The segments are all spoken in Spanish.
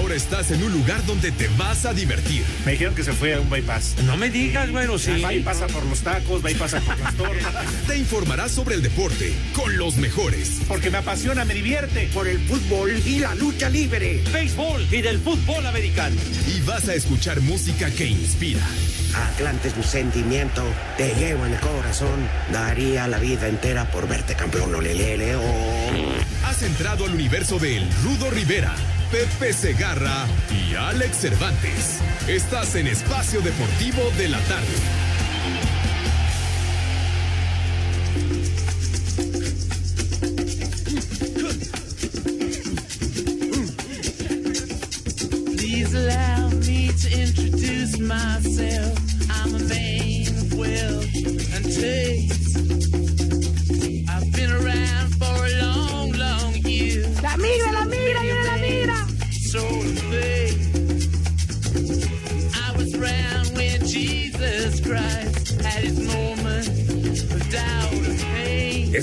Ahora estás en un lugar donde te vas a divertir. Me dijeron que se fue a un bypass. No me digas, bueno, sí. Va y pasa por los tacos, pasa por las torres. Te informarás sobre el deporte con los mejores. Porque me apasiona, me divierte. Por el fútbol y la lucha libre. Béisbol y del fútbol americano. Y vas a escuchar música que inspira. Atlante es mi sentimiento, te llevo en el corazón. Daría la vida entera por verte campeón, olelele, oh. Has entrado al universo de El Rudo Rivera, Pepe Segarra y Alex Cervantes. Estás en Espacio Deportivo de la Tarde. Myself. I'm a and taste.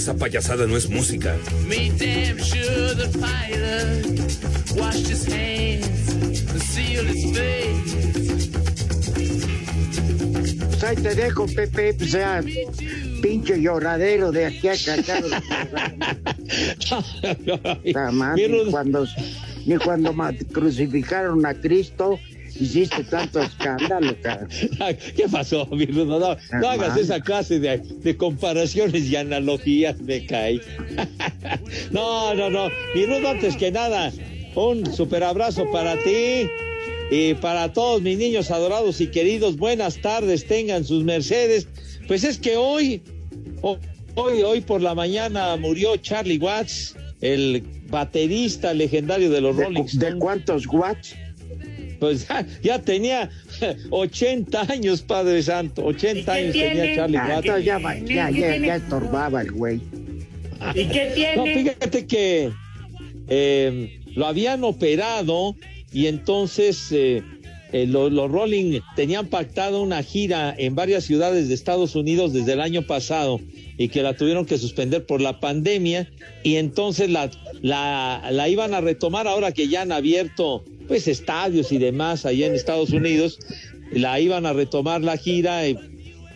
Esa payasada no es música. Made damn sure the pilot washed his hands and sealed his face. Pues ahí te dejo, Pepe, pues sea pinche lloradero de aquí a ni cuando, ni cuando crucificaron a Cristo hiciste tanto escándalo, cara. ¿Qué pasó, mi Rudo? No, no hagas esa clase de, de comparaciones y analogías, me cae. No, no, no. Mi Rudo, antes que nada, un super abrazo para ti y para todos mis niños adorados y queridos. Buenas tardes, tengan sus mercedes. Pues es que hoy, ho- hoy, hoy por la mañana murió Charlie Watts, el baterista legendario de los ¿De, Rolling de cuántos watts? Pues ya, ya tenía 80 años, Padre Santo. 80 años tenía Charlie Ah, Watts. ya, va- ya, ya, ya estorbaba el güey. ¿Y qué No, tiene? fíjate que eh, lo habían operado y entonces eh, eh, lo- los Rolling tenían pactado una gira en varias ciudades de Estados Unidos desde el año pasado y que la tuvieron que suspender por la pandemia y entonces la, la, la iban a retomar ahora que ya han abierto pues estadios y demás allá en Estados Unidos, la iban a retomar la gira eh,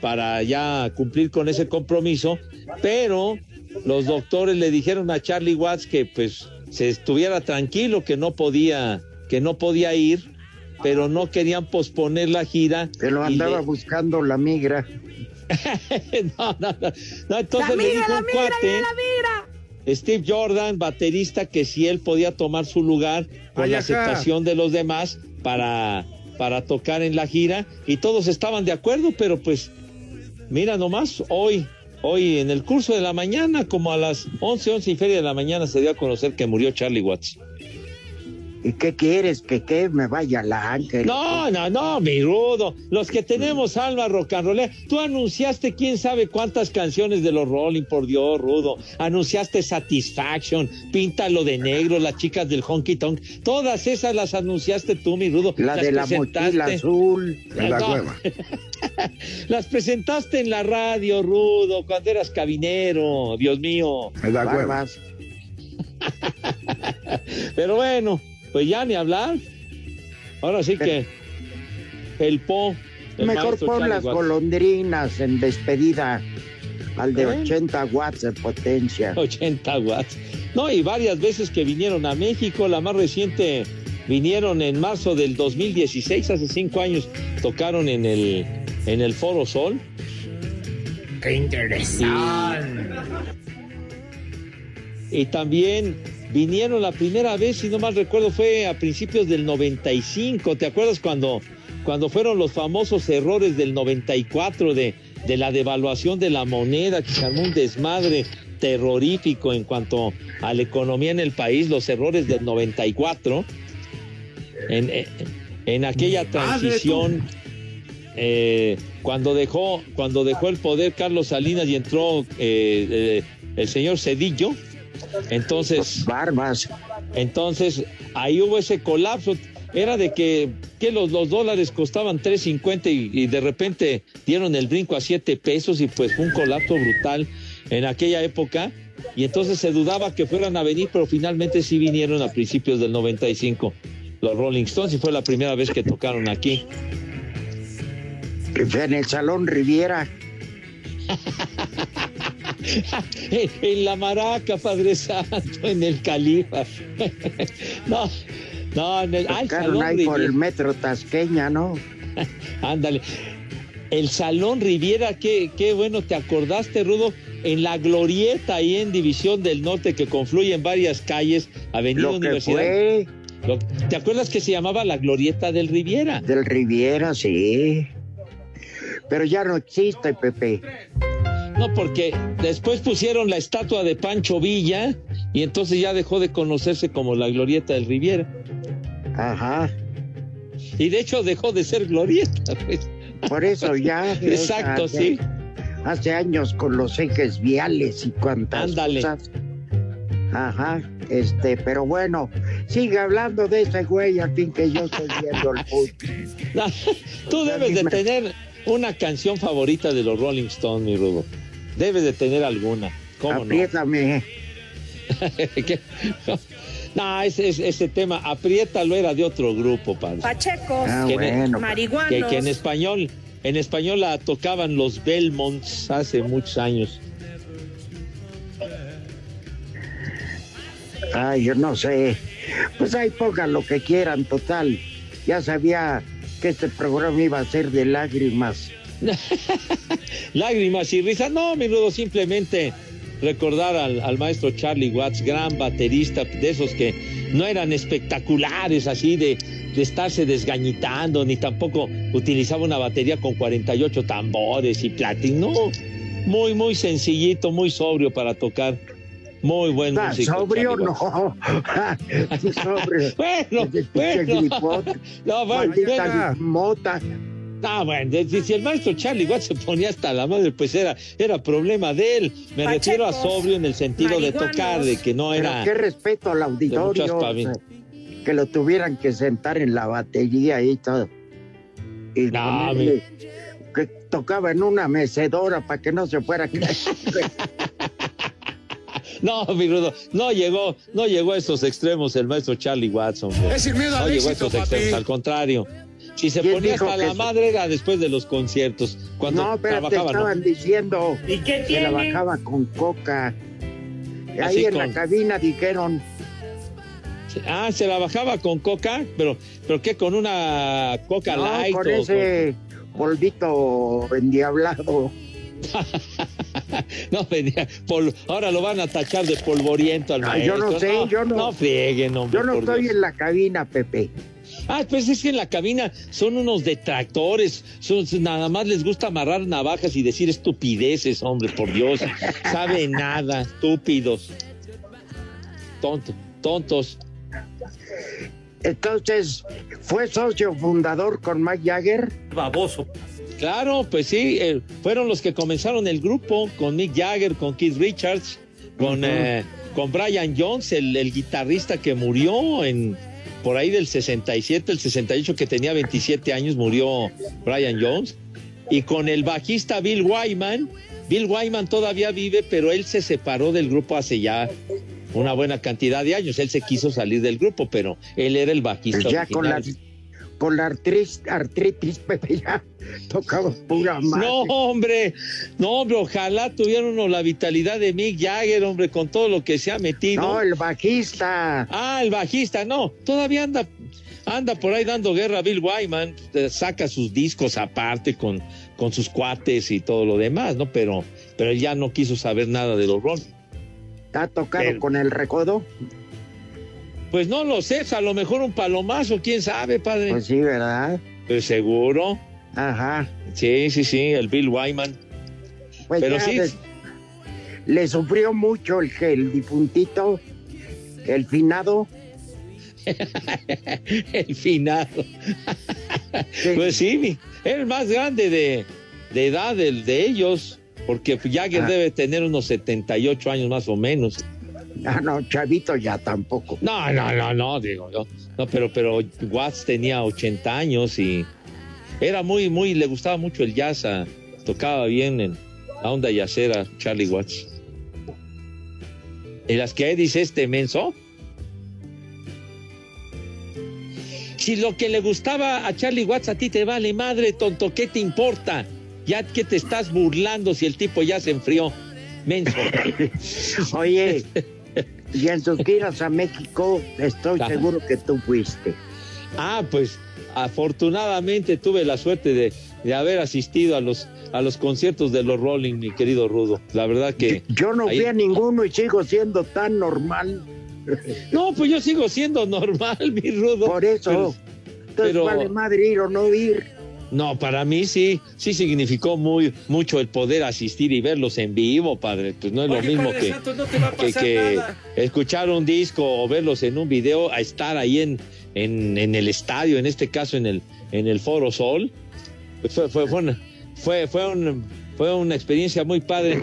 para ya cumplir con ese compromiso, pero los doctores le dijeron a Charlie Watts que pues se estuviera tranquilo, que no podía, que no podía ir, pero no querían posponer la gira. Que lo andaba le- buscando la migra. no, no, no, no, entonces La le migra, dijo la un migra, cuate, viene la migra. Steve Jordan, baterista, que si él podía tomar su lugar con Ay, la aceptación de los demás para, para tocar en la gira, y todos estaban de acuerdo, pero pues, mira nomás, hoy, hoy en el curso de la mañana, como a las 11, 11 y feria de la mañana, se dio a conocer que murió Charlie Watts. ¿Y qué quieres? ¿Que qué? Me vaya la ángel. No, no, no, mi rudo. Los que tenemos alma rock and rollera. Tú anunciaste quién sabe cuántas canciones de los Rolling, por Dios, rudo. Anunciaste Satisfaction, Píntalo de negro, las chicas del Honky Tonk. Todas esas las anunciaste tú, mi rudo. La Las de la mochila azul. En la No. hueva. Las presentaste en la radio, rudo, cuando eras cabinero, Dios mío. En la hueva. Pero bueno, pues ya ni hablar. Ahora sí que el Po. el Mejor pon las Watts. golondrinas en despedida al de Bueno. 80 watts de potencia. 80 watts. No, y varias veces que vinieron a México, la más reciente vinieron en marzo del 2016, hace cinco años, tocaron en el, en el Foro Sol. Qué interesante. Y también vinieron la primera vez, si no mal recuerdo, fue a principios del 95. ¿Te acuerdas cuando, cuando fueron los famosos errores del 94 de, de la devaluación de la moneda, que se armó un desmadre terrorífico en cuanto a la economía en el país, los errores del 94, en, en, en aquella transición, eh, cuando, dejó, cuando dejó el poder Carlos Salinas y entró eh, eh, el señor Cedillo, entonces... Barbas. Entonces, ahí hubo ese colapso. Era de que, que los, los dólares costaban 3.50 y, y de repente dieron el brinco a 7 pesos y pues fue un colapso brutal en aquella época. Y entonces se dudaba que fueran a venir, pero finalmente sí vinieron a principios del 95 los Rolling Stones y fue la primera vez que tocaron aquí. En el Salón Riviera. en la maraca, Padre Santo, en el Califa. no, no, en el, ah, el Salón ahí por el metro Tasqueña, ¿no? Ándale. El Salón Riviera, qué, qué bueno, te acordaste, Rudo, en la glorieta ahí en División del Norte que confluye en varias calles, Avenida Lo que Universidad. fue Lo- ¿Te acuerdas que se llamaba la glorieta del Riviera? del Riviera, sí. Pero ya no existe, Pepe. No, porque después pusieron la estatua de Pancho Villa y entonces ya dejó de conocerse como la glorieta del Riviera. Ajá. Y de hecho dejó de ser glorieta. pues. Por eso ya. Exacto, hace- sí. Hace años con los ejes viales y cuantas Ándale. cosas. Ajá, este, pero bueno, sigue hablando de ese güey al fin que yo estoy viendo el fútbol. Tú debes de tener una canción favorita de los Rolling Stones, mi Rudo. Debes de tener alguna. ¿Cómo no? Apriétame. ¿Qué? No, ese, ese, ese tema, apriétalo era de otro grupo, padre. Pachecos, Ah, Que- bueno. marihuanos. Que, que en español, en español la tocaban los Belmonts hace muchos años. Ay, yo no sé. Pues ahí pongan lo que quieran, total. Ya sabía que este programa iba a ser de lágrimas. Lágrimas y risas. No, mi Rudo, simplemente recordar al, al maestro Charlie Watts, gran baterista, de esos que no eran espectaculares, así de, de estarse desgañitando, ni tampoco utilizaba una batería con 48 tambores y platino. No, muy, muy sencillito, muy sobrio para tocar. Muy buen Ah, músico. sobrio no. sobrio. Bueno, bueno. No, bueno, bueno. mota. Ah, bueno, si, si el maestro Charlie Watts se ponía hasta la madre, pues era, era problema de él. Me Pachecos, refiero a sobrio en el sentido de tocar, de que no Pero era. qué respeto al auditorio. o sea, que lo tuvieran que sentar en la batería y todo. Y No, ponerle que tocaba en una mecedora para que no se fuera. No, mi rudo, no llegó, no llegó a esos extremos el maestro Charlie hombre. Es sin miedo No al llegó a éxito, esos extremos, papi. al contrario. Si se ¿Quién ponía hasta la madre era después de los conciertos, cuando no, pero te trabajaba, ¿no? estaban diciendo ¿Y qué que la bajaba con coca. Ahí Así en con- la cabina dijeron, Ah, se la bajaba con coca, pero, pero qué, con una coca no, light con o ese polvito endiablado. No, venía, pol- ahora lo van a tachar de polvoriento al maestro. yo no sé, yo no- No frieguen, hombre. Yo no estoy Dios. en la cabina, Pepe. Ah, pues es que en la cabina son unos detractores, son, nada más les gusta amarrar navajas y decir estupideces, hombre, por Dios. Sabe nada, estúpidos. Tontos, tontos. Entonces, ¿fue socio fundador con Mike Jagger? Baboso. Claro, pues sí, eh, fueron los que comenzaron el grupo con Mick Jagger, con Keith Richards, con, eh, con Brian Jones, el, el guitarrista que murió en por ahí del 67, el 68, que tenía 27 años, murió Brian Jones, y con el bajista Bill Wyman. Bill Wyman todavía vive, pero él se separó del grupo hace ya una buena cantidad de años. Él se quiso salir del grupo, pero él era el bajista. Pues ya con la, con la artritis, artritis, Pepe, ya tocaba pura madre. No, hombre, no, hombre, ojalá tuviera uno la vitalidad de Mick Jagger, hombre, con todo lo que se ha metido. No, el bajista. Ah, el bajista, no, todavía anda, anda por ahí dando guerra a Bill Wyman, eh, saca sus discos aparte con, con sus cuates y todo lo demás, ¿no? Pero, pero él ya no quiso saber nada de los Rolling. ¿Ha tocado Pero- con el recodo? Pues no lo sé, a lo mejor un palomazo, quién sabe, padre. Pues sí, ¿verdad? Pues seguro, Ajá. sí, sí, sí, el Bill Wyman. Pues Pero ya sí. le sufrió mucho el, el difuntito, el finado. el finado. Pues sí, el más grande de, de edad del de ellos, porque Jagger Ah. debe tener unos 78 años más o menos. Ah, no, chavito ya tampoco. No, no, no, no, digo yo. No, pero, pero Watts tenía 80 años y era muy, muy, le gustaba mucho el jazz, ah, tocaba bien en la onda yacera, Charlie Watts. ¿Y las que dice este menso? Si lo que le gustaba a Charlie Watts a ti te vale madre, tonto, ¿qué te importa? Ya que te estás burlando si el tipo ya se enfrió. Menso. Oye, y en sus giras a México, estoy Ajá. seguro que tú fuiste. Ah, pues afortunadamente tuve la suerte de, de haber asistido a los, a los conciertos de los Rolling, mi querido Rudo. La verdad que... Yo no ahí- fui a ninguno y sigo siendo tan normal. No, pues yo sigo siendo normal, mi Rudo. Por eso, Pero- entonces pero- vale madre ir o no ir. No, para mí sí, sí significó muy, mucho el poder asistir y verlos en vivo, padre. Pues no es lo mismo que, no escuchar un disco o verlos en un video a estar ahí en, en, en el estadio, en este caso en el, en el Foro Sol. Pues Fue, fue, fue, una, fue, fue, un- fue una experiencia muy padre.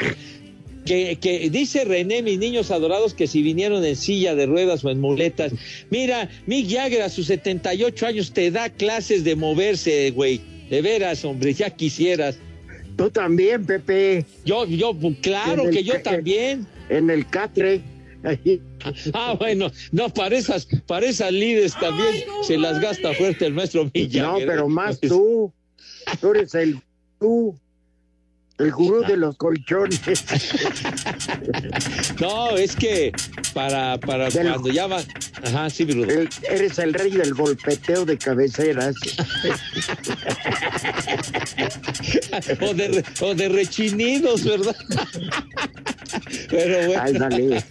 Que, que dice René, mis niños adorados, que si vinieron en silla de ruedas o en muletas. Mira, Mick Jagger a sus 78 años te da clases de moverse, güey. De veras, hombre, ya quisieras. Tú también, Pepe, Yo, yo, claro que yo también. en el catre. Ahí. Ah, bueno, no, para esas, para esas líderes también se las gasta fuerte el maestro Mick No, pero más tú. Tú eres el tú. El gurú de los colchones. No, es que para, para Del- cuando ya van. Ajá, sí, Bruno. El- eres el rey del golpeteo de cabeceras. O de, o de rechinidos, ¿verdad? Pero bueno. Ándale.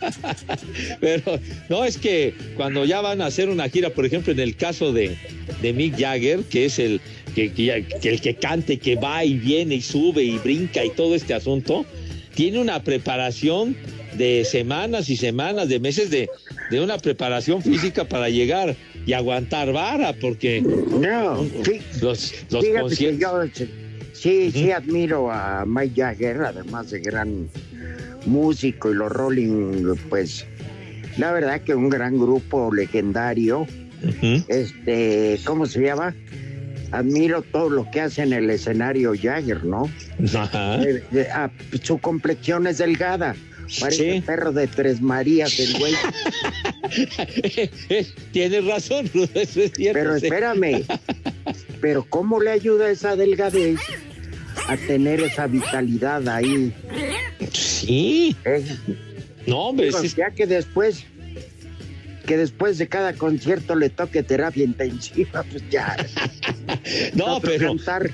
Pero no es que cuando ya van a hacer una gira, por ejemplo, en el caso de, de Mick Jagger, que es el que, que ya- que el que cante, que va y viene y sube y brinca y todo este asunto, tiene una preparación de semanas y semanas, de meses de, de una preparación física para llegar y aguantar vara, porque No, sí, los, los conciertos. yo sí, sí admiro a Mike Jagger, además de gran músico y los Rolling, pues la verdad que un gran grupo legendario. Este, ¿cómo se llama? Admiro todo lo que hace en el escenario Jagger, ¿no? Ajá. Eh, eh, ah, su complexión es delgada. Parece Sí. perro de tres Marías el güey. Tienes razón, eso es cierto. Pero espérame. Pero ¿cómo le ayuda esa delgadez a tener esa vitalidad ahí? Sí, eh? no, hombre, Digo, sí es- ya que después que después de cada concierto le toque terapia intensiva, pues ya. no, pero cantar.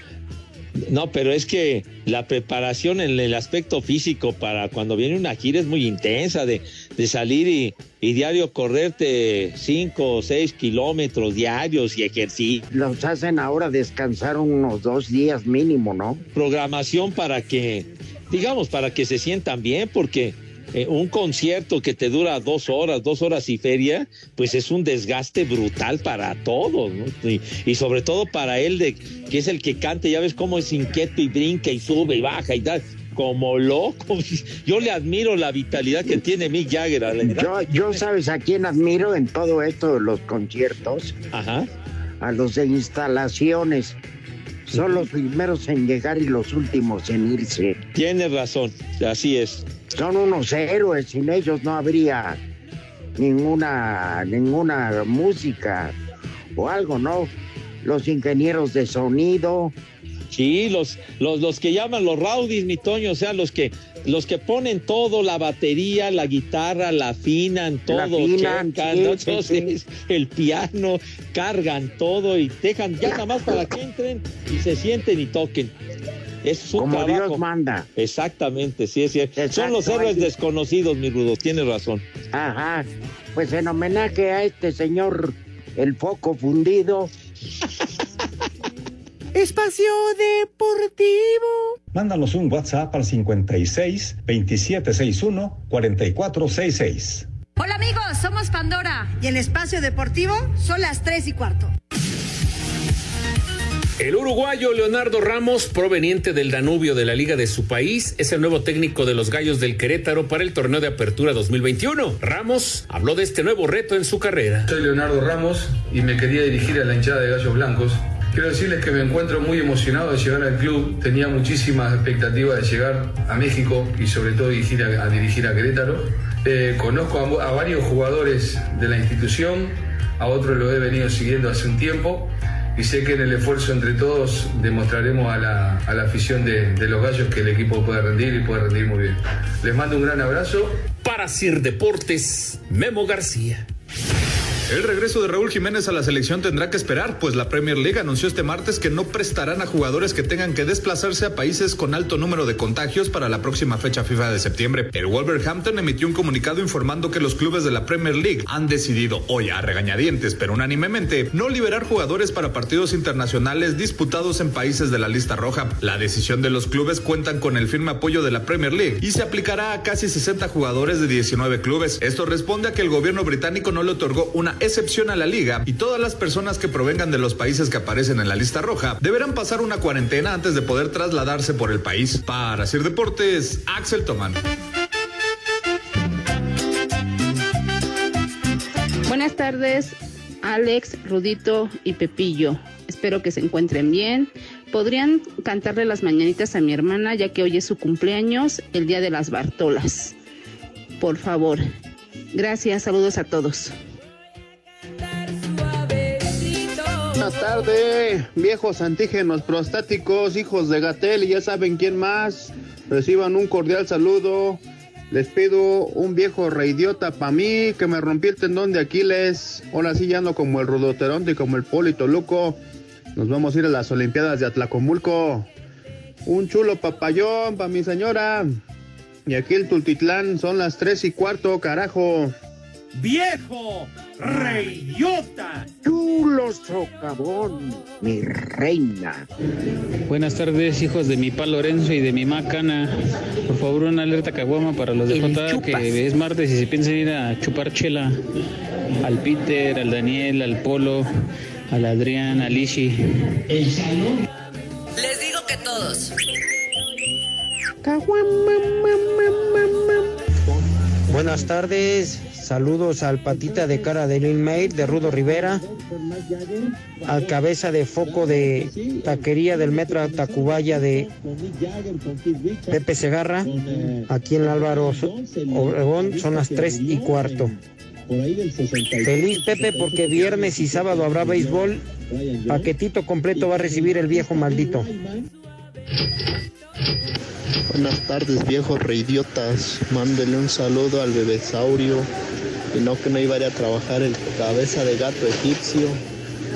No, pero es que la preparación en el aspecto físico para cuando viene una gira es muy intensa, de, de salir y, y diario correrte cinco o seis kilómetros diarios y ejercicio, Los hacen ahora descansar unos dos días mínimo, ¿no? programación para que, digamos, para que se sientan bien, porque eh, un concierto que te dura dos horas, dos horas y feria, pues es un desgaste brutal para todos, ¿no? Y, y sobre todo para él, de, que es el que cante, ya ves cómo es inquieto y brinca y sube y baja y tal, como loco. Yo le admiro la vitalidad que tiene Mick Jagger. a la edad. Yo, yo sabes a quién admiro en todo esto de los conciertos, Ajá. a los de instalaciones. Son los primeros en llegar y los últimos en irse. Tienes razón, así es. Son unos héroes, sin ellos no habría ninguna, ninguna música o algo, ¿no? Los ingenieros de sonido, Sí, los, los, los que llaman los rowdies, mi Toño, o sea, los que, los que ponen todo, la batería, la guitarra, la afinan, todo, La afinan, checan, sí, ¿no? sí, Entonces, el piano, cargan todo y dejan ya nada más para que entren y se sienten y toquen. Es un como trabajo. Dios manda. Exactamente, sí es cierto. Son los héroes desconocidos, mi Rudo, tienes razón. Ajá. Pues en homenaje a este señor, el foco fundido, Espacio Deportivo. Mándanos un WhatsApp al 56 2761 4466. Hola amigos, somos Pandora. Y en Espacio Deportivo son las 3 y cuarto. El uruguayo Leonardo Ramos, proveniente del Danubio de la liga de su país, es el nuevo técnico de los Gallos del Querétaro para el torneo de apertura 2021. Ramos habló de este nuevo reto en su carrera. Soy Leonardo Ramos y me quería dirigir a la hinchada de Gallos Blancos. Quiero decirles que me encuentro muy emocionado de llegar al club. Tenía muchísimas expectativas de llegar a México y sobre todo dirigir a, a dirigir a Querétaro. Eh, conozco a, a varios jugadores de la institución, a otros lo he venido siguiendo hace un tiempo y sé que en el esfuerzo entre todos demostraremos a la, a la afición de, de, los gallos que el equipo puede rendir y puede rendir muy bien. Les mando un gran abrazo. Para Sir Deportes, Memo García. El regreso de Raúl Jiménez a la selección tendrá que esperar, pues la Premier League anunció este martes que no prestarán a jugadores que tengan que desplazarse a países con alto número de contagios para la próxima fecha FIFA de septiembre. El Wolverhampton emitió un comunicado informando que los clubes de la Premier League han decidido hoy a regañadientes, pero unánimemente, no liberar jugadores para partidos internacionales disputados en países de la lista roja. La decisión de los clubes cuentan con el firme apoyo de la Premier League y se aplicará a casi 60 jugadores de 19 clubes. Esto responde a que el gobierno británico no le otorgó una excepción a la liga y todas las personas que provengan de los países que aparecen en la lista roja deberán pasar una cuarentena antes de poder trasladarse por el país. Para Sir Deportes, Axel Toman. Buenas tardes, Alex, Rudito y Pepillo. Espero que se encuentren bien. ¿Podrían cantarle las mañanitas a mi hermana ya que hoy es su cumpleaños, el día de las Bartolas? Por favor. Gracias, saludos a todos. Buenas tardes, viejos antígenos prostáticos, hijos de Gatel y ya saben quién más. Reciban un cordial saludo. Les pido un viejo reidiota para mí que me rompí el tendón de Aquiles. Ahora sí ya ando como el Rudoteronte y como el Polito Luco. Nos vamos a ir a las Olimpiadas de Atlacomulco. Un chulo papayón para mi señora. Y aquí el Tultitlán son las tres y cuarto, carajo. ¡Viejo! ¡Reyota! ¡Chulo socavón! ¡Mi reina! Buenas tardes, hijos de mi pa Lorenzo y de mi ma Cana. Por favor, una alerta caguama para los de J, que es martes y se piensan ir a chupar chela. Al Peter, al Daniel, al Polo, al Adrián, al Ishi. Les digo que todos. Buenas tardes, saludos al patita de cara de Lil Mail de Rudo Rivera, al cabeza de foco de taquería del metro Tacubaya de Pepe Segarra, aquí en Álvaro Obregón son las tres y cuarto. Feliz Pepe porque viernes y sábado habrá béisbol, paquetito completo va a recibir el viejo maldito. Buenas tardes, viejos reidiotas. Mándele un saludo al bebesaurio. Y no que no iba a ir a trabajar el cabeza de gato egipcio.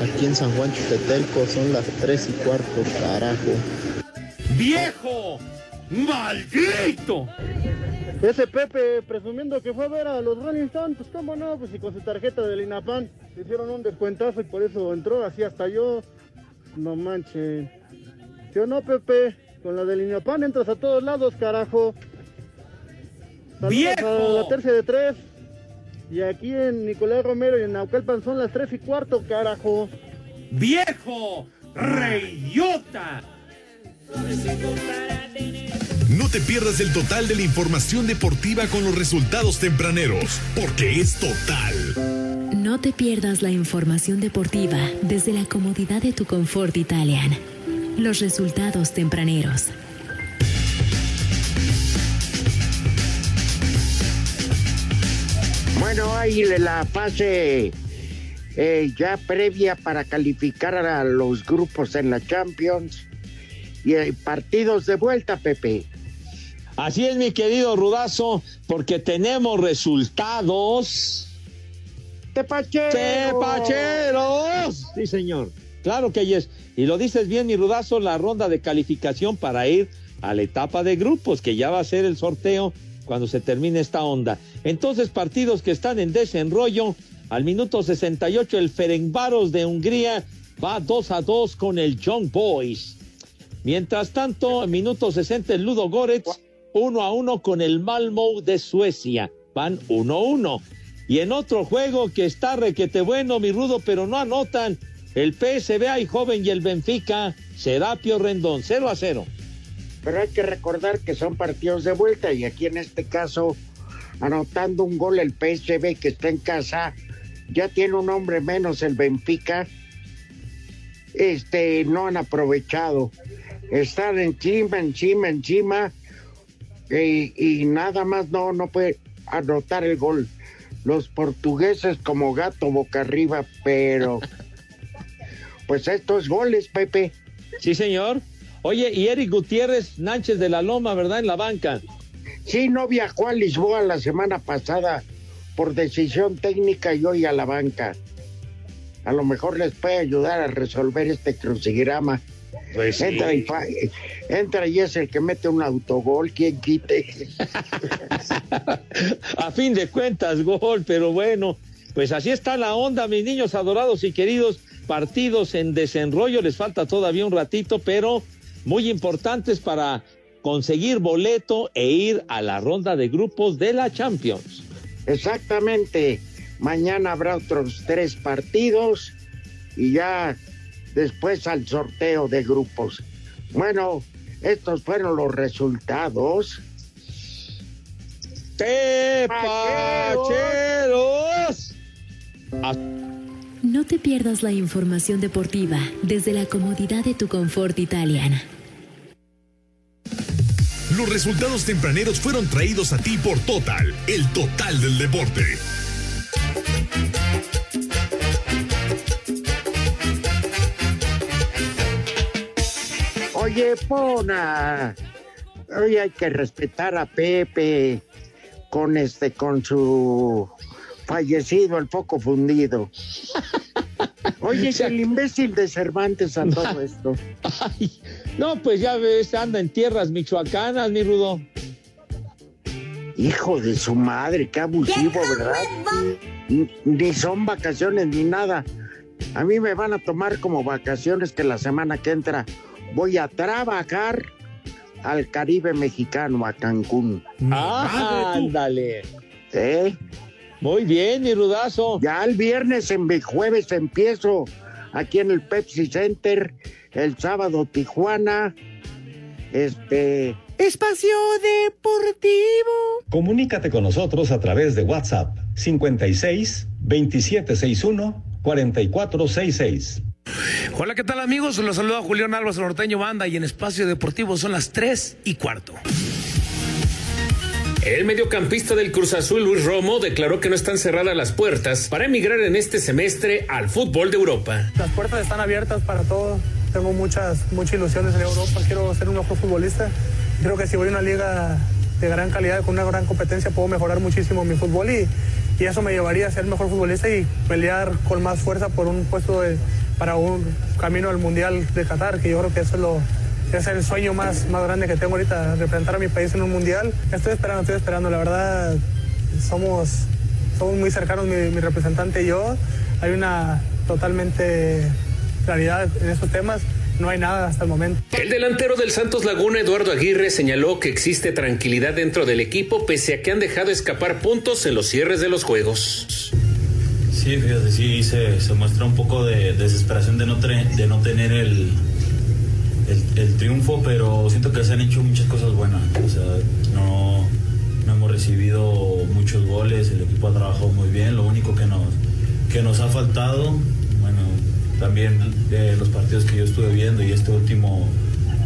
Aquí en San Juan Chutetelco son las 3 y cuarto, carajo. ¡Viejo! ¡Maldito! Ese Pepe presumiendo que fue a ver a los Rolling Stones, pues cómo no, pues y con su tarjeta del INAPAN le hicieron un descuentazo y por eso entró, así hasta yo. No manchen. ¿Sí o no, Pepe? Con la del INAPAN entras a todos lados, carajo. Saludos ¡Viejo! A la tercia de tres. Y aquí en Nicolás Romero y en Naucalpan son las tres y cuarto, carajo. ¡Viejo! ¡Reyota! No te pierdas el total de la información deportiva con los resultados tempraneros, porque es total. No te pierdas la información deportiva desde la comodidad de tu confort Italian. Los resultados tempraneros. Bueno, ahí la fase eh, ya previa para calificar a los grupos en la Champions y eh, partidos de vuelta, Pepe. Así es, mi querido Rudazo, porque tenemos resultados. ¡Tepacheros! ¡Tepacheros! Sí, señor. Claro que es. Y lo dices bien, mi Rudazo, la ronda de calificación para ir a la etapa de grupos, que ya va a ser el sorteo cuando se termine esta onda. Entonces, partidos que están en desenrollo. Al minuto 68, el Ferencváros de Hungría va 2 a 2 con el Young Boys. Mientras tanto, en minuto 60 el Ludo Goretz 1 a 1 con el Malmo de Suecia. Van 1 a 1. Y en otro juego que está requete bueno, mi rudo, pero no anotan. El PSV y joven y el Benfica, Serapio Rendón, 0 a 0. Pero hay que recordar que son partidos de vuelta y aquí en este caso, anotando un gol el PSV que está en casa, ya tiene un hombre menos el Benfica. Este, no han aprovechado. Están encima, encima, encima y, y nada más no, no puede anotar el gol. Los portugueses como gato boca arriba, pero pues estos goles, Pepe. Sí, señor. Oye, y Eric Gutiérrez Nánchez de la Loma, ¿verdad? En la banca. Sí, no viajó a Lisboa la semana pasada por decisión técnica y hoy a la banca. A lo mejor les puede ayudar a resolver este crucigrama. Pues sí. entra, y fa- entra y es el que mete un autogol, quien quite. A fin de cuentas, gol, pero bueno, pues así está la onda, mis niños adorados y queridos. Partidos en desenrollo, les falta todavía un ratito, pero muy importantes para conseguir boleto e ir a la ronda de grupos de la Champions. Exactamente. Mañana habrá otros tres partidos y ya después al sorteo de grupos. Bueno, estos fueron los resultados. ¡Tepacheros! No te pierdas la información deportiva desde la comodidad de tu confort italiana. Los resultados tempraneros fueron traídos a ti por Total, el total del deporte. Oye, Pona. Hoy hay que respetar a Pepe con este, con su fallecido, el foco fundido. Oye, que el imbécil de Cervantes a todo esto. Ay, no, pues ya ves, anda en tierras michoacanas, mi rudo. Hijo de su madre, qué abusivo, ¿verdad? Ni son vacaciones ni nada. A mí me van a tomar como vacaciones que la semana que entra voy a trabajar al Caribe mexicano, a Cancún. Ah, ándale. ¿Eh? Muy bien, mi rudazo. Ya el viernes, en el jueves empiezo aquí en el Pepsi Center, el sábado Tijuana, este, Espacio Deportivo. Comunícate con nosotros a través de WhatsApp 56 2761 4466. Hola, ¿qué tal amigos? Los saluda Julián Álvarez Norteño Banda y en Espacio Deportivo son las 3 y cuarto. El mediocampista del Cruz Azul, Luis Romo, declaró que no están cerradas las puertas para emigrar en este semestre al fútbol de Europa. Las puertas están abiertas para todo. Tengo muchas, muchas ilusiones en Europa. Quiero ser un mejor futbolista. Creo que si voy a una liga de gran calidad, con una gran competencia, puedo mejorar muchísimo mi fútbol y, y eso me llevaría a ser mejor futbolista y pelear con más fuerza por un puesto de- para un camino al Mundial de Qatar, que yo creo que eso es lo, es el sueño más, más grande que tengo ahorita, representar a mi país en un mundial. Estoy esperando, estoy esperando. La verdad, somos, somos muy cercanos, mi, mi representante y yo. Hay una totalmente claridad en estos temas. No hay nada hasta el momento. El delantero del Santos Laguna, Eduardo Aguirre, señaló que existe tranquilidad dentro del equipo pese a que han dejado escapar puntos en los cierres de los juegos. Sí, fíjate, sí se, se muestra un poco de desesperación de no, tre- de no tener el, el, el triunfo, pero siento que se han hecho muchas cosas buenas. O sea, no, no hemos recibido muchos goles, el equipo ha trabajado muy bien. Lo único que nos, que nos ha faltado, también los partidos que yo estuve viendo y este último,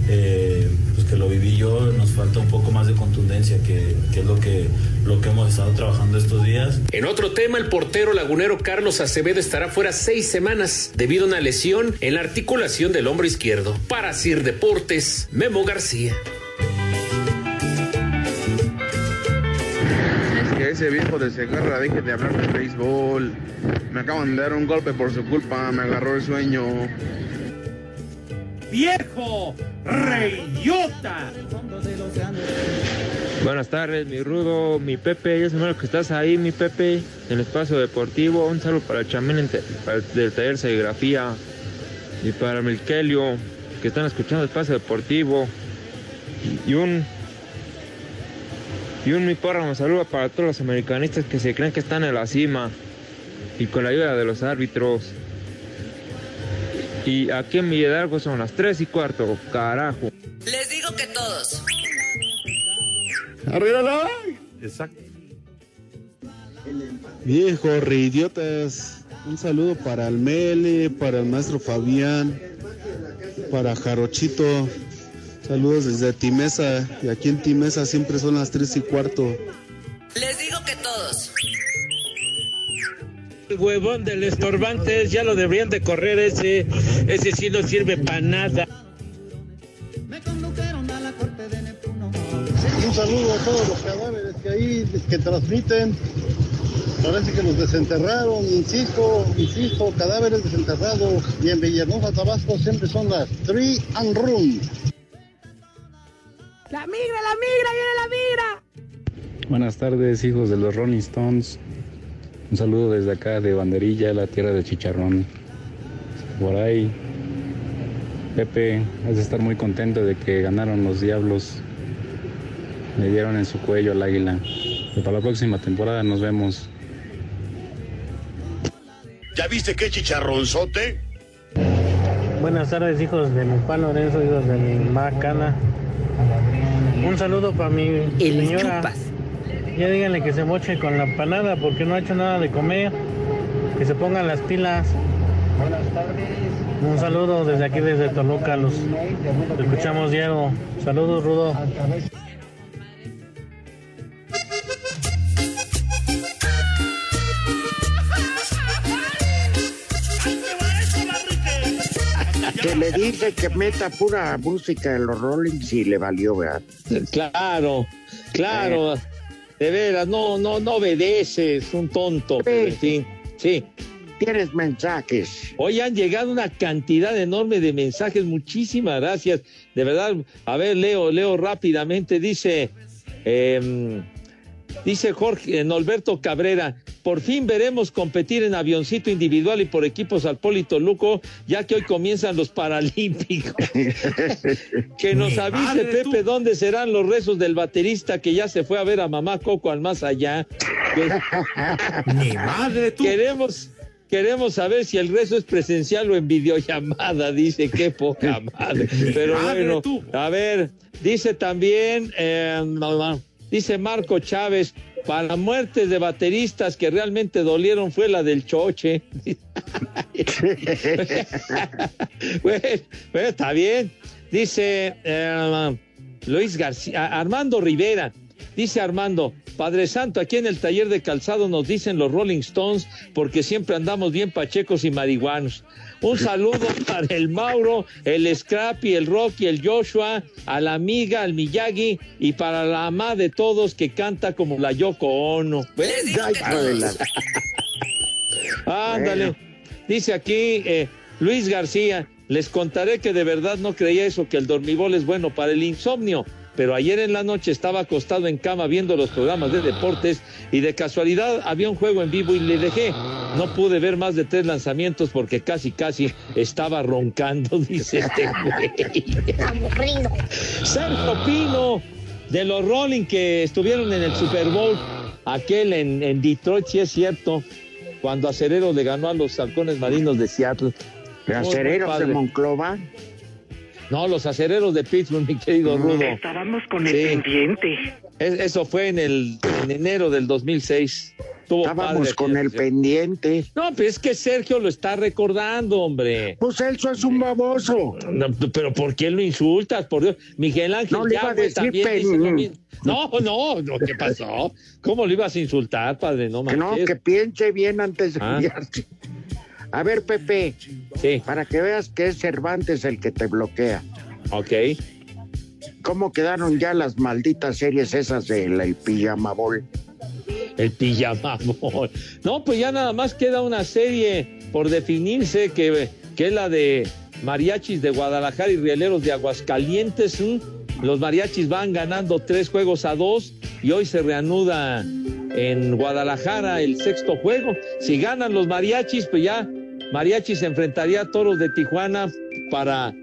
eh, pues que lo viví yo, nos falta un poco más de contundencia, que, que es lo que, lo que hemos estado trabajando estos días. En otro tema, el portero lagunero Carlos Acevedo estará fuera seis semanas debido a una lesión en la articulación del hombro izquierdo. Para Sir Deportes, Memo García. Ese viejo de Segarra deje de hablar de béisbol. Me acaban de dar un golpe por su culpa, me agarró el sueño. ¡Viejo reyota! Buenas tardes, mi Rudo, mi Pepe, ya es que estás ahí, mi Pepe, en el espacio deportivo. Un saludo para el el del taller de serigrafía. y para Milkelio, que están escuchando el pase deportivo. Y un y un mi porra me saluda para todos los americanistas que se creen que están en la cima y con la ayuda de los árbitros. Y aquí en Villarreal son las 3 y cuarto, carajo. Les digo que todos. ¡Arriba Exacto. Viejo reidiotas, un saludo para el Mele, para el maestro Fabián, para Jarochito. Saludos desde Timesa, y aquí en Timesa siempre son las 3 y cuarto. Les digo que todos. El huevón del estorbantes ya lo deberían de correr ese, ese sí no sirve para nada. Un saludo a todos los cadáveres que ahí que transmiten. Parece que los desenterraron, insisto, insisto, cadáveres desenterrados. Y en Villanueva, Tabasco siempre son las Tree and Room. La migra, la migra, viene la migra. Buenas tardes, hijos de los Rolling Stones. Un saludo desde acá de Banderilla, la tierra de Chicharrón. Por ahí, Pepe, has de estar muy contento de que ganaron los Diablos. Le dieron en su cuello al águila. Y para la próxima temporada nos vemos. ¿Ya viste qué chicharronzote? Buenas tardes, hijos de mi pan Lorenzo, hijos de mi macana. Un saludo para mi señora. Ya díganle que se moche con la panada porque no ha hecho nada de comer. Que se pongan las pilas. Un saludo desde aquí, desde Toluca. Los escuchamos, Diego. Saludos, Rudo. Que le dice que meta pura música de los Rollings y le valió, ¿verdad? Claro, claro. De veras, no, no, no obedeces, un tonto. fin, sí. Tienes mensajes. Hoy han llegado una cantidad enorme de mensajes. Muchísimas gracias. De verdad, a ver, leo, leo rápidamente. Dice, em, dice Jorge, Norberto Cabrera, por fin veremos competir en avioncito individual y por equipos al Polito Luco, ya que hoy comienzan los Paralímpicos. que nos avise, Pepe, tú. dónde serán los rezos del baterista que ya se fue a ver a mamá Coco al más allá. Mi madre, tú. Queremos, queremos saber si el rezo es presencial o en videollamada, dice, qué poca madre. Pero bueno, tú. a ver, dice también, eh, dice Marco Chávez, para muertes de bateristas que realmente dolieron fue la del choche. bueno, bueno, está bien. Dice eh, Luis García, Armando Rivera. Dice Armando, Padre Santo, aquí en el taller de calzado nos dicen los Rolling Stones porque siempre andamos bien pachecos y marihuanos. Un saludo para el Mauro, el Scrappy, el Rocky, el Joshua, a la amiga, al Miyagi y para la ama de todos que canta como la Yoko Ono. Ándale. Dice aquí eh, Luis García, les contaré que de verdad no creía eso, que el dormibol es bueno para el insomnio. Pero ayer en la noche estaba acostado en cama viendo los programas de deportes y de casualidad había un juego en vivo y le dejé. No pude ver más de tres lanzamientos porque casi, casi estaba roncando, dice este güey. Sergio Pino, de los Rolling que estuvieron en el Super Bowl, aquel en, en Detroit, sí es cierto, cuando Acerero le ganó a los halcones marinos de Seattle. ¿De Muy, muy acereros de. Monclova? No, los acereros de Pittsburgh, mi querido Rudo. Estábamos con el pendiente. eso fue en el en enero del 2006. Estuvo Estábamos padre con el pendiente. No, pero es que Sergio lo está recordando, hombre. Pues Elso es un baboso. No, pero ¿por qué lo insultas? Por Dios. Miguel Ángel No le iba a Yagüe decir también pen- dice lo mismo. No, no, no, ¿qué pasó? ¿Cómo lo ibas a insultar, padre? No Que no, manches. que piense bien antes de Ah. A ver, Pepe, para que veas que es Cervantes el que te bloquea. Ok. ¿Cómo quedaron ya las malditas series esas del el Pijama Ball? El pijama Ball. No, pues ya nada más queda una serie por definirse que, que es la de mariachis de Guadalajara y rieleros de Aguascalientes. Los mariachis van ganando tres juegos a dos y hoy se reanuda en Guadalajara el sexto juego. Si ganan los mariachis, pues ya Mariachi se enfrentaría a Toros de Tijuana para,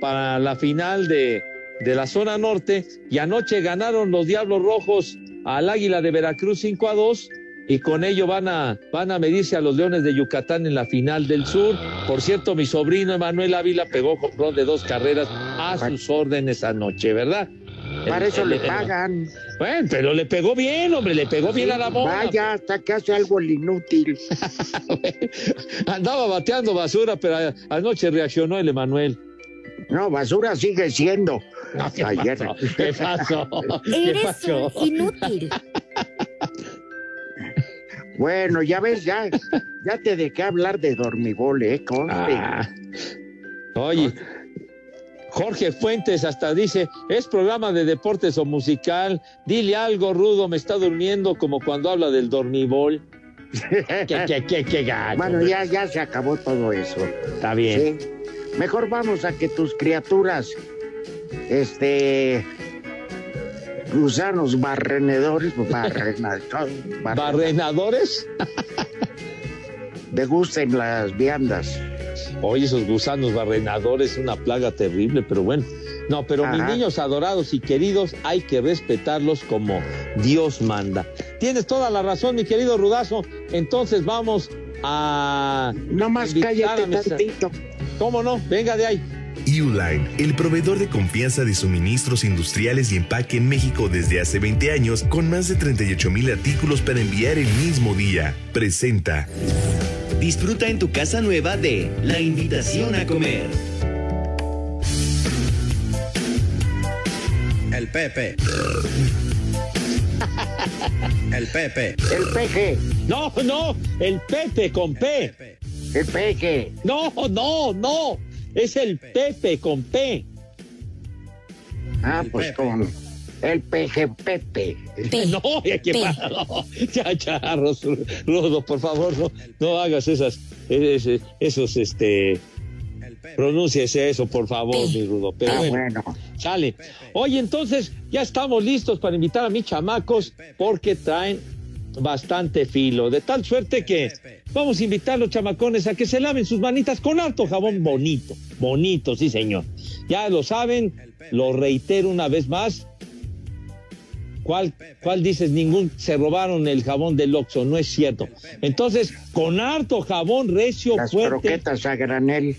para la final de, de la zona norte y anoche ganaron los Diablos Rojos al Águila de Veracruz 5 a 2 y con ello van a, van a medirse a los Leones de Yucatán en la final del sur. Por cierto, mi sobrino Emanuel Ávila pegó rol de dos carreras a sus órdenes anoche, ¿verdad? Para eso le pagan. Bueno, pero le pegó bien, hombre, le pegó bien a la bola. Vaya, hasta que hace algo el inútil. Andaba bateando basura, pero anoche reaccionó el Emanuel. No, basura sigue siendo. ¿Qué pasó? ¿Qué pasó? Eres inútil. Bueno, ya ves, ya, ya te dejé hablar de dormibol, ¿eh? Conste. Ah. Oye, Jorge Fuentes hasta dice, es programa de deportes o musical, dile algo rudo, me está durmiendo como cuando habla del dormibol. qué, qué, qué, qué gacho, Bueno, ya, ya se acabó todo eso. Está bien. Sí. Mejor vamos a que tus criaturas, este, gusanos barrenedores, barrena- barren- ¿Barrenadores? degusten las viandas. Oye, esos gusanos barrenadores, una plaga terrible, pero bueno. No, pero mis niños adorados y queridos, hay que respetarlos como Dios manda. Tienes toda la razón, mi querido Rudazo. Entonces vamos a. No más cállate a mis- tantito. ¿Cómo no? Venga de ahí. Uline, el proveedor de confianza de suministros industriales y empaque en México desde hace 20 años, con más de 38 mil artículos para enviar el mismo día, presenta. Disfruta en tu casa nueva de La Invitación a Comer. El Pepe. El Pepe. El peje, No, no, el Pepe con P. el peje. No, no, no. Es el Pepe con P. Ah, pues con el peje Pepe. No, ya que pasa, no. Ya, charros, Rudo, por favor, no, no hagas esas, esos, este, pronúnciese eso, por favor, mi Rudo. Pero Ah, bueno, bueno. sale. Oye, entonces, ya estamos listos para invitar a mis chamacos porque traen bastante filo. De tal suerte que vamos a invitar a los chamacones a que se laven sus manitas con harto jabón bonito. Bonito, sí, señor. Ya lo saben, lo reitero una vez más. ¿Cuál, ¿Cuál dices? Ningún se robaron el jabón del Oxxo, no es cierto. Entonces, con harto jabón recio, Las fuerte. croquetas a granel.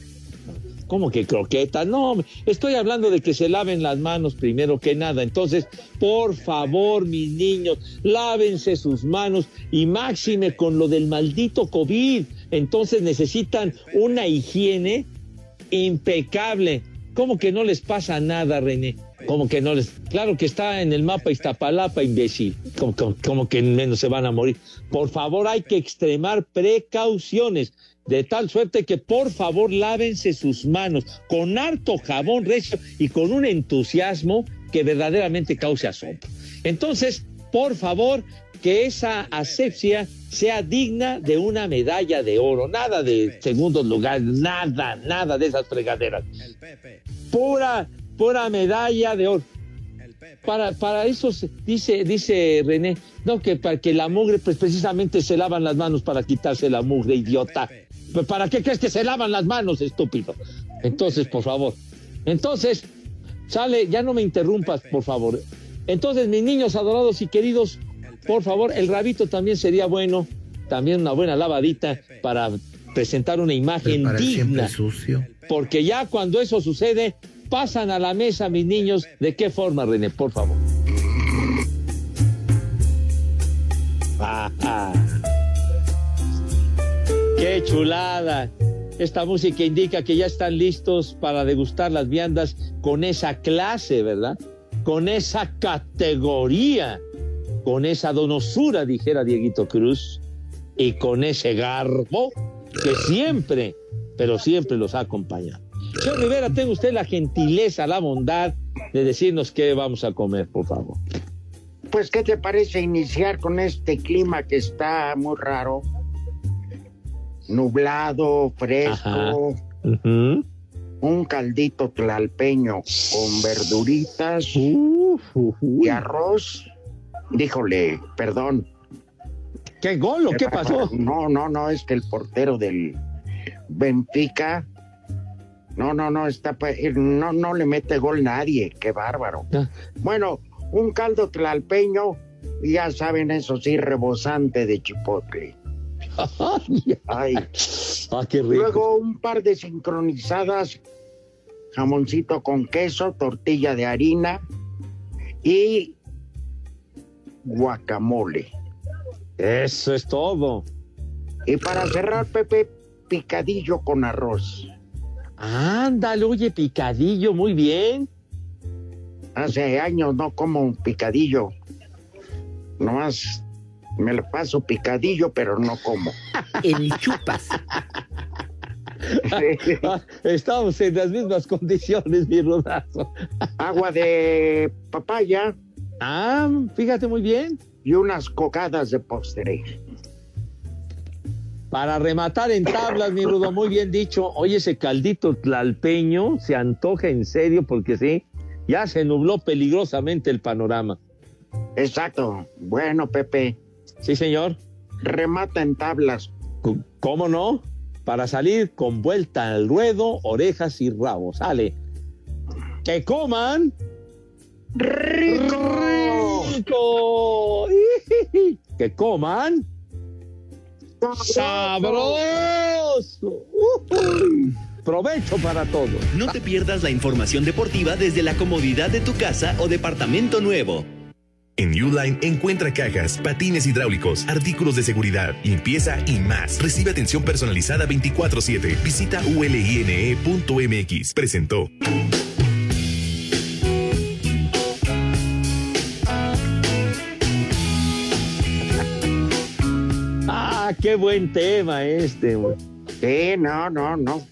¿Cómo que croquetas? No, estoy hablando de que se laven las manos primero que nada. Entonces, por favor, mis niños, lávense sus manos y máxime con lo del maldito COVID. Entonces necesitan una higiene impecable. ¿Cómo que no les pasa nada, René? Como que no les. Claro que está en el mapa Iztapalapa, imbécil. Como, como- como que menos se van a morir. Por favor, hay que extremar precauciones. De tal suerte que por favor lávense sus manos con harto jabón recio y con un entusiasmo que verdaderamente cause asombro. Entonces, por favor, que esa asepsia sea digna de una medalla de oro. Nada de segundos lugares, nada, nada de esas fregaderas. Pura, pura medalla de oro. Para, para eso dice, dice René, no, que para que la mugre, pues precisamente se lavan las manos para quitarse la mugre, idiota. ¿Para qué crees que se lavan las manos, estúpido? Entonces, por favor. Entonces, sale, ya no me interrumpas, por favor. Entonces, mis niños adorados y queridos, por favor, el rabito también sería bueno, también una buena lavadita para presentar una imagen digna. sucio. Porque ya cuando eso sucede, pasan a la mesa, mis niños. ¿De qué forma, René? Por favor. Ah, ah. ¡Qué chulada! Esta música indica que ya están listos para degustar las viandas con esa clase, ¿verdad? Con esa categoría, con esa donosura, dijera Dieguito Cruz, y con ese garbo que siempre, pero siempre los ha acompañado. Señor Rivera, tenga usted la gentileza, la bondad de decirnos qué vamos a comer, por favor. Pues, ¿qué te parece iniciar con este clima que está muy raro? Nublado, fresco, un caldito tlalpeño con verduritas y arroz. Díjole, perdón. ¿Qué golo? ¿Qué pasó? No, no, no, es que el portero del Benfica. No, no, no, está, no, no le mete gol nadie, qué bárbaro. Bueno, un caldo tlalpeño, ya saben, eso sí, rebosante de chipotle. Ay, ah, qué rico. Luego un par de sincronizadas, jamoncito con queso, tortilla de harina y guacamole. Eso es todo. Y para cerrar, Pepe, picadillo con arroz. Ándale, oye, picadillo, muy bien. Hace años no como un picadillo. Nomás me lo paso picadillo, pero no como. El chupas. Ah, estamos en las mismas condiciones, mi rodazo. Agua de papaya. Ah, fíjate muy bien. Y unas cocadas de postre. Para rematar en tablas, mi Rudo, muy bien dicho. Oye, ese caldito tlalpeño se antoja en serio porque sí, ya se nubló peligrosamente el panorama. Exacto. Bueno, Pepe. Sí, señor. Remata en tablas. ¿Cómo no? Para salir con vuelta al ruedo, orejas y rabos. Sale. Que coman. Rico. Rico. Que coman ¡Sabroso! Provecho para todos. No te pierdas la información deportiva desde la comodidad de tu casa o departamento nuevo. En Uline encuentra cajas, patines hidráulicos, artículos de seguridad, limpieza y más. Recibe atención personalizada 24/7. Visita uline.mx. Presentó. qué buen tema este. Sí, no, no, no.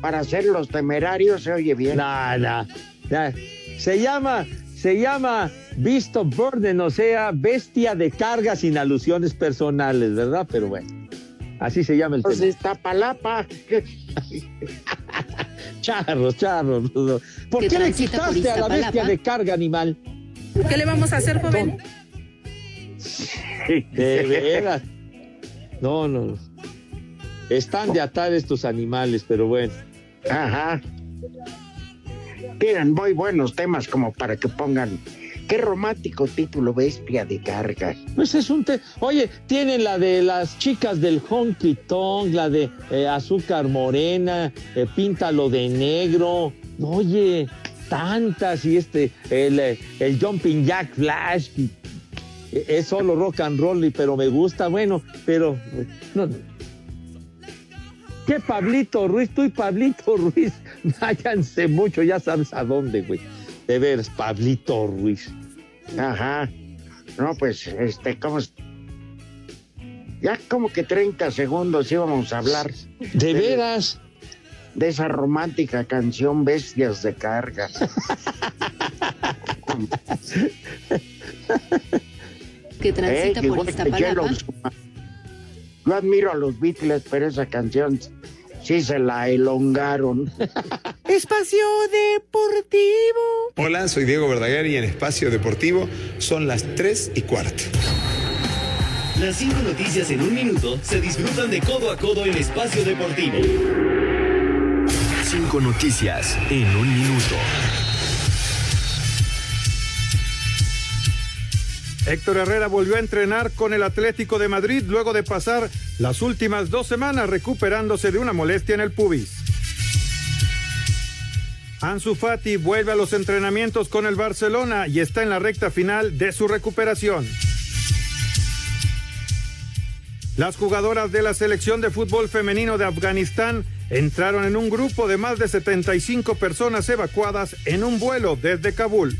Para hacer los temerarios se oye bien. Nada. Se llama, se llama Visto Burden, o sea, bestia de carga sin alusiones personales, ¿verdad? Pero bueno, así se llama el pues tema. está palapa. charros, charros. ¿Por qué, le quitaste a la bestia de carga animal? ¿Qué le vamos a hacer, joven? De veras. No, no. Están de atar estos animales, pero bueno. Ajá. Tienen muy buenos temas como para que pongan. Qué romántico título, Bestia de Carga. Pues es un. Oye, tienen la de las chicas del honky tonk, la de eh, azúcar morena, eh, píntalo de negro. Oye, tantas y este, el, eh, el Jumping Jack Flash es solo rock and roll, pero me gusta, bueno, pero no. ¿Qué Pablito Ruiz? Tú y Pablito Ruiz, váyanse mucho, ya sabes a dónde, güey. De veras, Pablito Ruiz. Ajá. No, pues, este, ¿cómo? Ya como que 30 segundos íbamos a hablar. ¿De, veras? De esa romántica canción Bestias de Carga. que transita por Iztapalapa. Yo admiro a los Beatles, pero esa canción sí se la elongaron. Espacio Deportivo. Hola, soy Diego Verdaguer y en Espacio Deportivo son las 3 y cuarto. Las cinco noticias en un minuto se disfrutan de codo a codo en Espacio Deportivo. Cinco noticias en un minuto. Héctor Herrera volvió a entrenar con el Atlético de Madrid luego de pasar las últimas dos semanas recuperándose de una molestia en el pubis. Ansu Fati vuelve a los entrenamientos con el Barcelona y está en la recta final de su recuperación. Las jugadoras de la selección de fútbol femenino de Afganistán entraron en un grupo de más de 75 personas evacuadas en un vuelo desde Kabul.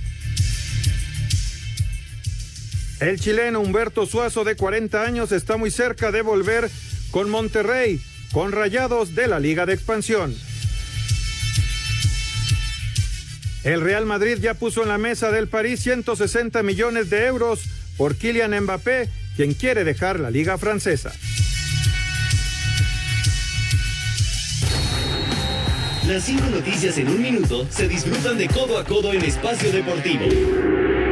El chileno Humberto Suazo, de 40 años, está muy cerca de volver con Monterrey, con rayados de la Liga de Expansión. El Real Madrid ya puso en la mesa del París 160 millones de euros por Kylian Mbappé, quien quiere dejar la liga francesa. Las cinco noticias en un minuto se disfrutan de codo a codo en espacio deportivo.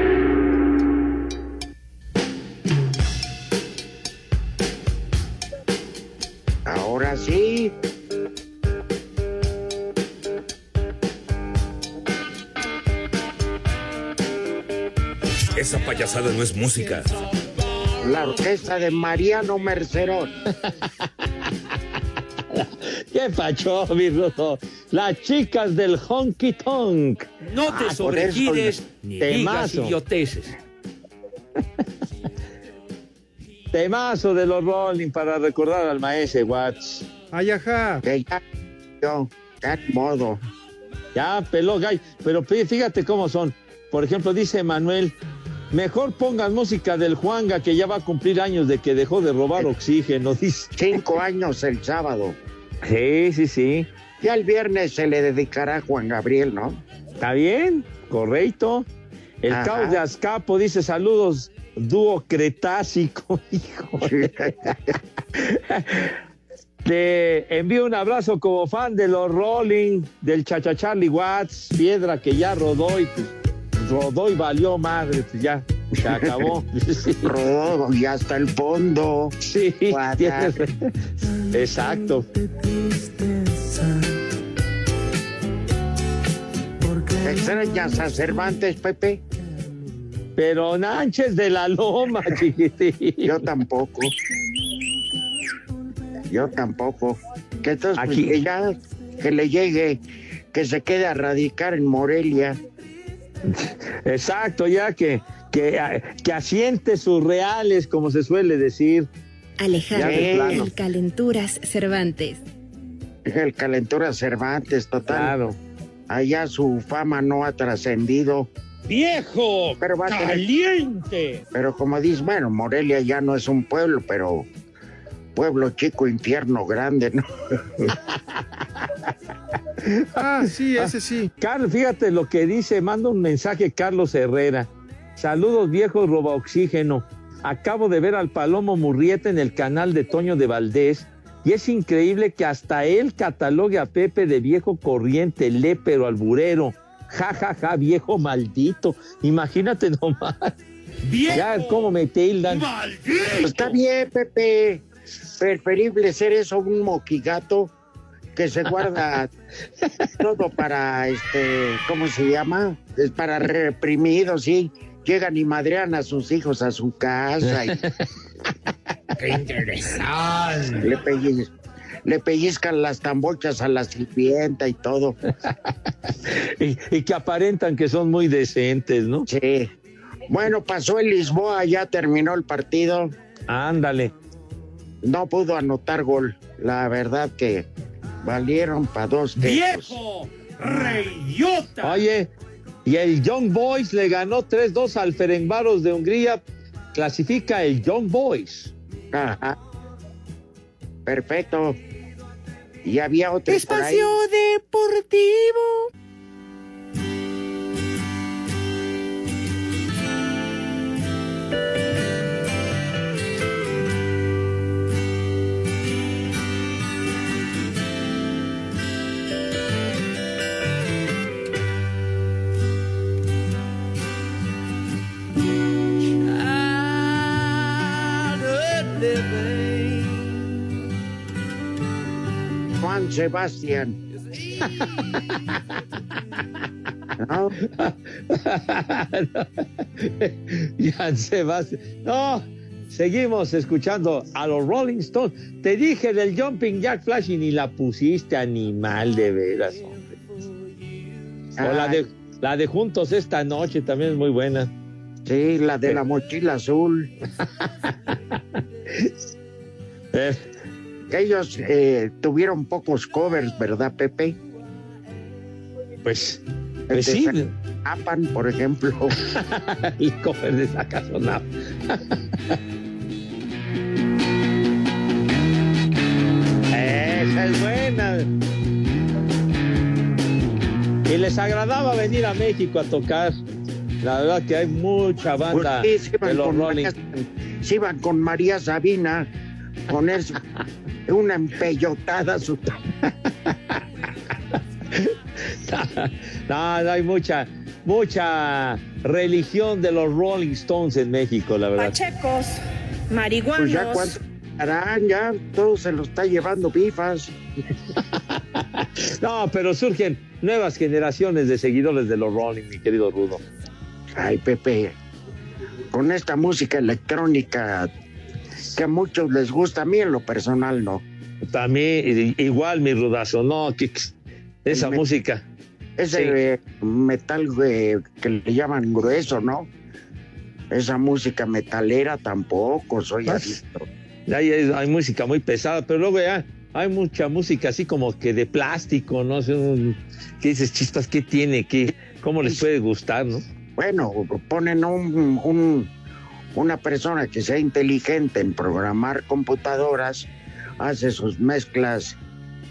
Sí. Esa payasada no es música. La orquesta de Mariano Mercerón. ¿Qué pacho, mi? Las chicas del honky tonk. No te ah, sobregires ni digas idioteces. Temazo de los Rolling para recordar al maese Watts. Ay, ajá. Que ya, yo, ya modo. Ya, peló, gay. Pero fí- fíjate cómo son. Por ejemplo, dice Manuel, mejor pongan música del Juanga que ya va a cumplir años de que dejó de robar oxígeno. Dice. Cinco años el sábado. Sí, sí, sí. Ya el viernes se le dedicará a Juan Gabriel, ¿no? Está bien, correcto. El Ajá. caos de Azcapo dice saludos, dúo cretácico, hijo. Te envío un abrazo como fan de los Rolling, del Chacha Charlie Watts, piedra que ya rodó y pues, rodó y valió madre, pues ya, se acabó. Sí. Rodó y hasta el fondo. Sí, tienes- exacto. ¿Extrañas a Cervantes, Pepe? Pero Nánchez de la Loma, chiquitín. Yo tampoco. Yo tampoco. Que entonces pues, Aquí. que ya que le llegue, que se quede a radicar en Morelia. Exacto, ya que, que, que asiente sus reales, como se suele decir. Alejandro, Ya de plano. el Calenturas Cervantes. El calentura Cervantes, total. Claro. Allá su fama no ha trascendido. ¡Viejo! Pero va tener- ¡Caliente! Pero como dices, bueno, Morelia ya no es un pueblo, pero pueblo chico, infierno grande, ¿no? Ah, sí, ese sí. Carlos, fíjate lo que dice, manda un mensaje Carlos Herrera. Saludos viejos roba oxígeno. Acabo de ver al Palomo Murrieta en el canal de Toño de Valdés y es increíble que hasta él catalogue a Pepe de viejo corriente, lépero, alburero. Ja, ja, ja, viejo maldito. Imagínate nomás. Ya cómo me tildan. Pues está bien, Pepe. Preferible ser eso un moquigato que se guarda todo para, este, ¿cómo se llama? Es para reprimidos, sí. Llegan y madrean a sus hijos a su casa. Y ¡Qué interesante! le, pelliz- le pellizcan las tambochas a la sirvienta y todo. Y, y que aparentan que son muy decentes, ¿no? Sí. Bueno, pasó el Lisboa, ya terminó el partido. Ándale. No pudo anotar gol. La verdad que valieron para dos. ¡Viejo! ¡Reyota! Oye, y el Young Boys le ganó 3-2 al Ferencváros de Hungría. Clasifica el Young Boys. Perfecto. Y había otro por ahí. Espacio Deportivo. Sebastián. ¿No? ya Sebastián. No, seguimos escuchando a los Rolling Stones. Te dije del Jumping Jack Flash y ni la pusiste, animal de veras, hombre. O la de, la de Juntos esta noche también es muy buena. Sí, la de la mochila azul. Eh, Ellos eh, tuvieron pocos covers, ¿verdad, Pepe? pues, pues sí, Zacapan, por ejemplo. el cover de esa casonada. Esa es buena. Y les agradaba venir a México a tocar. La verdad que hay mucha banda Pues sí, de los Rolling. María, se iban con María Sabina, ponerse una empellotada a su No, no, hay mucha, mucha religión de los Rolling Stones en México, la verdad. Pachecos, Pues marihuanos. ya cuánto harán, ya todo se lo está llevando bifas. No, pero surgen nuevas generaciones de seguidores de los Rolling, mi querido Rudo. Ay, Pepe, con esta música electrónica que a muchos les gusta, a mí en lo personal no. También igual mi rudazo, no, que esa Me- música. Ese Sí. eh, metal eh, que le llaman grueso, ¿no? Esa música metalera tampoco soy adicto. Hay, hay- música muy pesada, pero luego ya hay mucha música así como que de plástico, ¿no? ¿Qué dices, chispas? ¿Qué tiene? ¿Qué, ¿Cómo les puede gustar, no? Bueno, ponen un, un- una persona que sea inteligente en programar computadoras, hace sus mezclas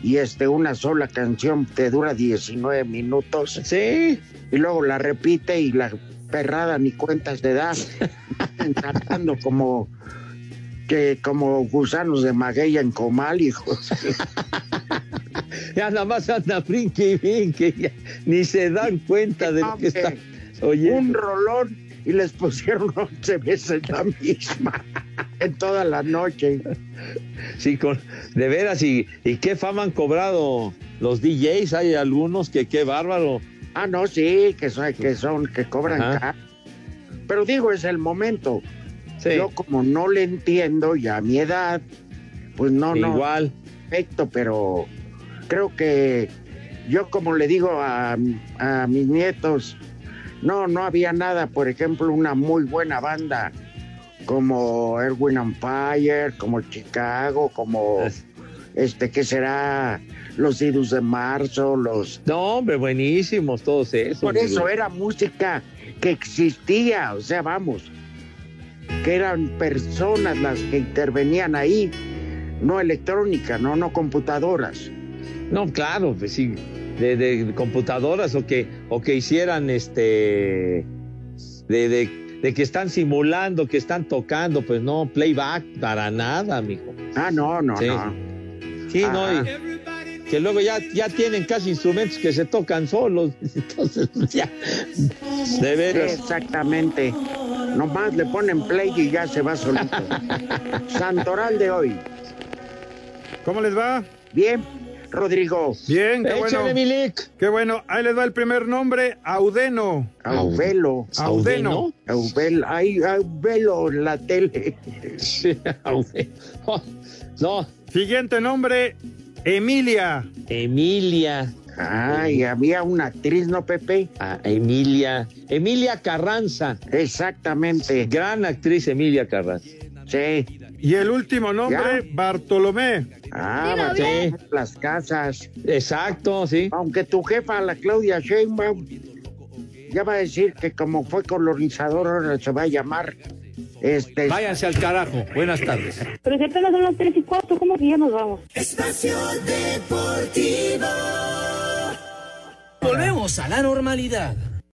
y este una sola canción te dura 19 minutos. Sí. Y luego la repite y la perrada ni cuenta se da, tratando como que como gusanos de maguey en comal, hijos. Ya nada más anda brinque y brinque, ya ni se dan cuenta de lo que está oyendo. Un rolón y les pusieron 11 veces la misma en toda la noche. Sí, con, de veras, y, y qué fama han cobrado los DJs, hay algunos que qué bárbaro. Ah, no, sí, que son, que son, que cobran Ajá. caro. Pero digo, es el momento. Yo como no le entiendo y a mi edad, pues no, no. Igual. Perfecto, pero creo que yo como le digo a, a mis nietos, no, no había nada, por ejemplo, una muy buena banda como Erwin Fire, como Chicago, como este, ¿qué será? Los Idus de Marzo, los... No, hombre, buenísimos todos esos. Por eso era música que existía, o sea, vamos, que eran personas las que intervenían ahí, no electrónica, no, no computadoras. No, claro, pues sí, de, de computadoras o que, o que hicieran este, de, de, de que están simulando, que están tocando, pues no, playback para nada, mijo. Ah, no, no, Sí. no. Sí, no, y que luego ya, ya tienen casi instrumentos que se tocan solos, entonces pues, ya, de veras. Exactamente. Nomás le ponen play y ya se va solito. Santoral de hoy. ¿Cómo les va? Bien, Rodrigo. Bien, qué Échale, bueno. Milik. Qué bueno. Ahí les va el primer nombre, Audeno. Auvelo. Audeno. Auvelo. Hay Auvelo en la tele. Sí, Auvelo. No. Siguiente nombre, Emilia. Emilia. Ay, había una actriz, ¿no, Pepe? Ah, Emilia. Emilia Carranza. Exactamente. Gran actriz Emilia Carranza. Sí. Y el último nombre, Bartolomé. Ah, ser las casas. Exacto, sí. Aunque tu jefa, la Claudia Sheinbaum, ya va a decir que como fue colonizador, ahora se va a llamar este. Váyanse al carajo. Buenas tardes. Pero si apenas son las 3 y 4, ¿cómo que ya nos vamos? Espacio Deportivo. Volvemos a la normalidad.